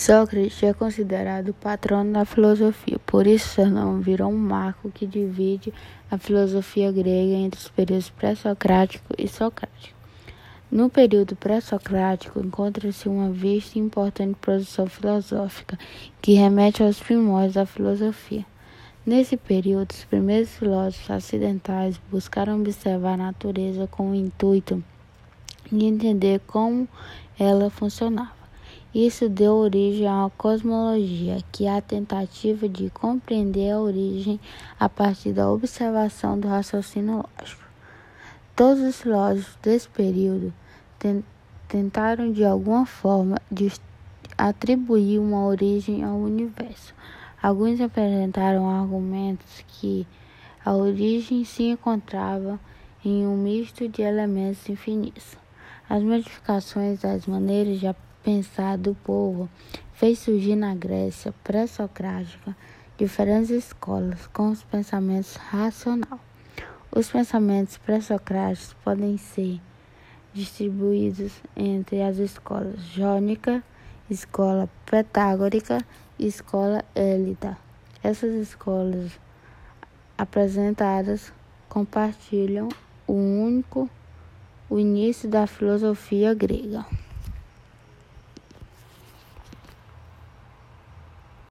Sócrates é considerado o patrono da filosofia, por isso seu nome virou um marco que divide a filosofia grega entre os períodos pré-socrático e socrático. No período pré-socrático encontra-se uma vasta e importante produção filosófica que remete aos primórdios da filosofia. Nesse período, os primeiros filósofos ocidentais buscaram observar a natureza com o intuito de entender como ela funcionava. Isso deu origem à cosmologia, que é a tentativa de compreender a origem a partir da observação do raciocínio lógico. Todos os filósofos desse período tentaram de alguma forma atribuir uma origem ao universo. Alguns apresentaram argumentos que a origem se encontrava em um misto de elementos infinitos. As modificações das maneiras de pensar do povo fez surgir na Grécia pré-socrática diferentes escolas com os pensamentos racional. Os pensamentos pré-socráticos podem ser distribuídos entre as escolas jônica, escola pitagórica e escola élita. Essas escolas apresentadas compartilham o único o início da filosofia grega.